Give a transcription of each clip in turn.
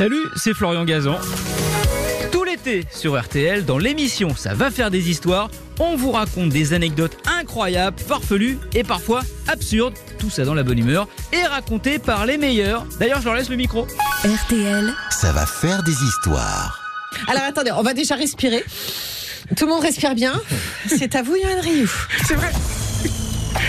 Salut, c'est Florian Gazan. Tout l'été sur RTL, dans l'émission Ça va faire des histoires, on vous raconte des anecdotes incroyables, farfelues et parfois absurdes, tout ça dans la bonne humeur, et racontées par les meilleurs. D'ailleurs, je leur laisse le micro. RTL, Ça va faire des histoires. Alors attendez, on va déjà respirer. Tout le monde respire bien. C'est à vous, Yann Rioux. C'est vrai.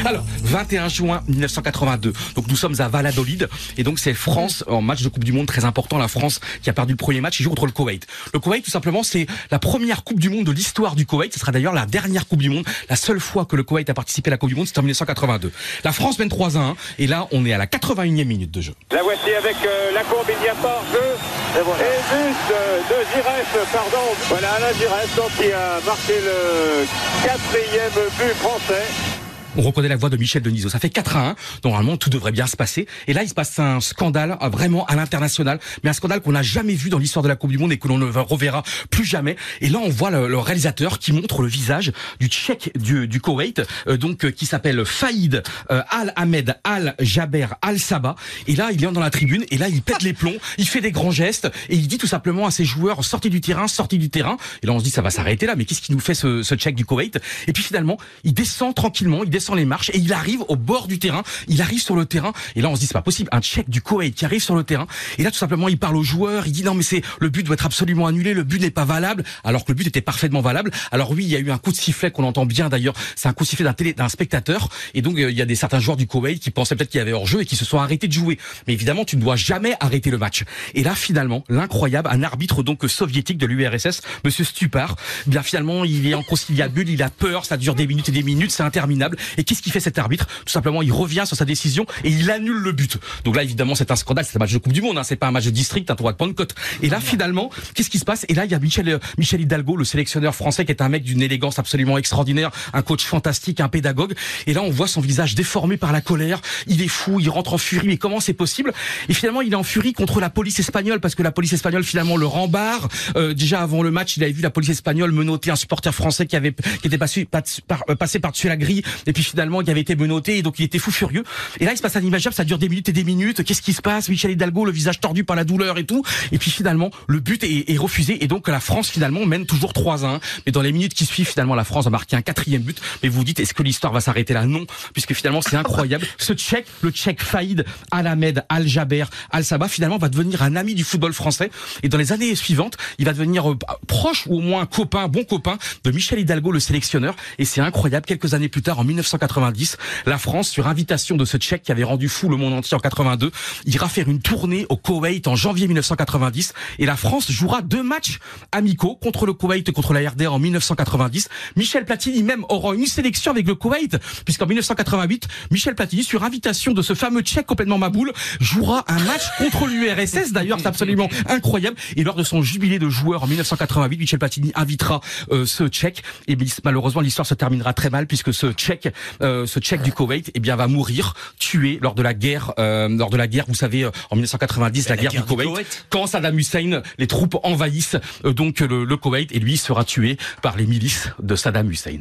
Alors, 21 juin 1982. Donc nous sommes à Valladolid et donc c'est France en match de Coupe du Monde très important. La France qui a perdu le premier match, il joue contre le Koweït. Le Koweït, tout simplement, c'est la première Coupe du Monde de l'histoire du Koweït. Ce sera d'ailleurs la dernière Coupe du Monde. La seule fois que le Koweït a participé à la Coupe du Monde, c'était en 1982. La France mène 3 à 1 et là, on est à la 81e minute de jeu. La voici avec euh, la courbe, il n'y a pas hors-jeu. Et, but euh, de Giresse, pardon. Voilà Alain Giresse donc, qui a marqué le quatrième but français. On reconnaît la voix de Michel Denisot. Ça fait 4 à 1. Normalement, tout devrait bien se passer. Et là, il se passe un scandale euh, vraiment à l'international, mais un scandale qu'on n'a jamais vu dans l'histoire de la Coupe du Monde et que l'on ne reverra plus jamais. Et là, on voit le, réalisateur qui montre le visage du Tchèque du, du Koweït, euh, donc euh, qui s'appelle Faïd Al Ahmed Al Jaber Al Sabah. Et là, il est dans la tribune et là, il pète les plombs, il fait des grands gestes et il dit tout simplement à ses joueurs sortez du terrain, sortez du terrain. Et là, on se dit ça va s'arrêter là, mais qu'est-ce qui nous fait ce, ce du Koweït? Et puis finalement, il descend tranquillement, les marches et il arrive au bord du terrain. Il arrive sur le terrain et là on se dit c'est pas possible. Un Tchèque du Koweït qui arrive sur le terrain et là tout simplement il parle aux joueurs. Il dit non mais c'est le but doit être absolument annulé. Le but n'est pas valable alors que le but était parfaitement valable. Alors oui il y a eu un coup de sifflet qu'on entend bien d'ailleurs. C'est un coup de sifflet d'un télé d'un spectateur et donc euh, il y a des certains joueurs du Koweït qui pensaient peut-être qu'il y avait hors jeu et qui se sont arrêtés de jouer. Mais évidemment tu ne dois jamais arrêter le match. Et là finalement l'incroyable un arbitre donc soviétique de l'URSS, Monsieur Stupar, bien finalement il est en conciliabule, il a peur, ça dure des minutes et des minutes, c'est interminable. Et qu'est-ce qu'il fait cet arbitre? Tout simplement, il revient sur sa décision et il annule le but. Donc là, évidemment, c'est un scandale, c'est un match de Coupe du Monde, hein, c'est pas un match de district, un tournoi de Pentecôte. Et là, finalement, qu'est-ce qui se passe? Et là, il y a Michel, euh, Michel Hidalgo, le sélectionneur français, qui est un mec d'une élégance absolument extraordinaire, un coach fantastique, un pédagogue. Et là, on voit son visage déformé par la colère. Il est fou, il rentre en furie. Mais comment c'est possible? Et finalement, il est en furie contre la police espagnole parce que la police espagnole finalement le rembarre. Euh, déjà avant le match, il avait vu la police espagnole menotter un supporter français qui avait qui était passé par, euh, passé par-dessus la grille finalement qui avait été menotté et donc il était fou furieux. Et là, il se passe un imaginable, ça dure des minutes et des minutes. Qu'est-ce qui se passe? Michel Hidalgo, le visage tordu par la douleur et tout. Et puis finalement, le but est, est refusé et donc la France finalement mène toujours 3 à 1. Mais dans les minutes qui suivent, finalement, la France a marqué un quatrième but. Mais vous vous dites, est-ce que l'histoire va s'arrêter là? Non, puisque finalement c'est incroyable. Ce Tchèque, le Tchèque Faïd Al Ahmed Al Jaber Al Sabah, finalement va devenir un ami du football français. Et dans les années suivantes, il va devenir euh, proche ou au moins copain, bon copain de Michel Hidalgo, le sélectionneur. Et c'est incroyable. Quelques années plus tard, en 1990, la France, sur invitation de ce Tchèque qui avait rendu fou le monde entier en 82, ira faire une tournée au Koweït en janvier 1990. Et la France jouera deux matchs amicaux contre le Koweït et contre la RDR en 1990. Michel Platini même aura une sélection avec le Koweït, puisqu'en 1988, Michel Platini, sur invitation de ce fameux Tchèque complètement maboule, jouera un match contre l'URSS. D'ailleurs, c'est absolument incroyable. Et lors de son jubilé de joueur en 1988, Michel Platini invitera euh, ce Tchèque. Et malheureusement, l'histoire se terminera très mal puisque ce Tchèque, euh, ce Tchèque du Koweït, eh bien, va mourir tué lors de la guerre, euh, lors de la guerre. Vous savez, euh, en 1990, la, guerre, du Koweït, quand Saddam Hussein, les troupes envahissent euh, donc le, le Koweït et lui sera tué par les milices de Saddam Hussein.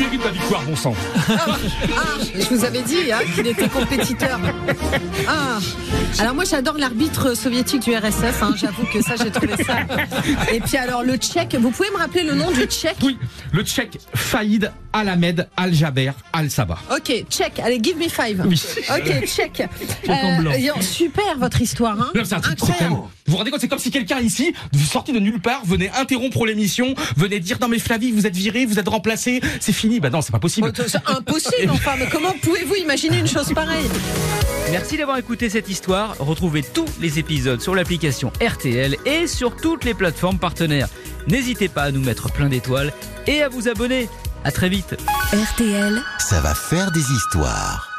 Je mérite la victoire, bon sang. Ah, je vous avais dit hein, qu'il était compétiteur. Ah. Alors moi j'adore l'arbitre soviétique du RSS, hein, j'avoue que ça j'ai trouvé ça. Et puis alors le tchèque, vous pouvez me rappeler le nom du tchèque? Oui, le tchèque Faïd Al Ahmed Al Jaber Al Sabah. Ok, tchèque, allez give me five. Oui. Ok, tchèque. Euh, super votre histoire. Hein. Non, c'est un truc c'est quand même- Vous vous rendez compte, c'est comme si quelqu'un ici, sorti de nulle part, venait interrompre l'émission, venait dire non mais Flavie, vous êtes viré, vous êtes remplacé, c'est fini. Bah non, c'est pas possible. Oh, C'est impossible enfin, mais comment pouvez-vous imaginer une chose pareille Merci d'avoir écouté cette histoire. Retrouvez tous les épisodes sur l'application RTL et sur toutes les plateformes partenaires. N'hésitez pas à nous mettre plein d'étoiles et à vous abonner. À très vite. RTL. Ça va faire des histoires.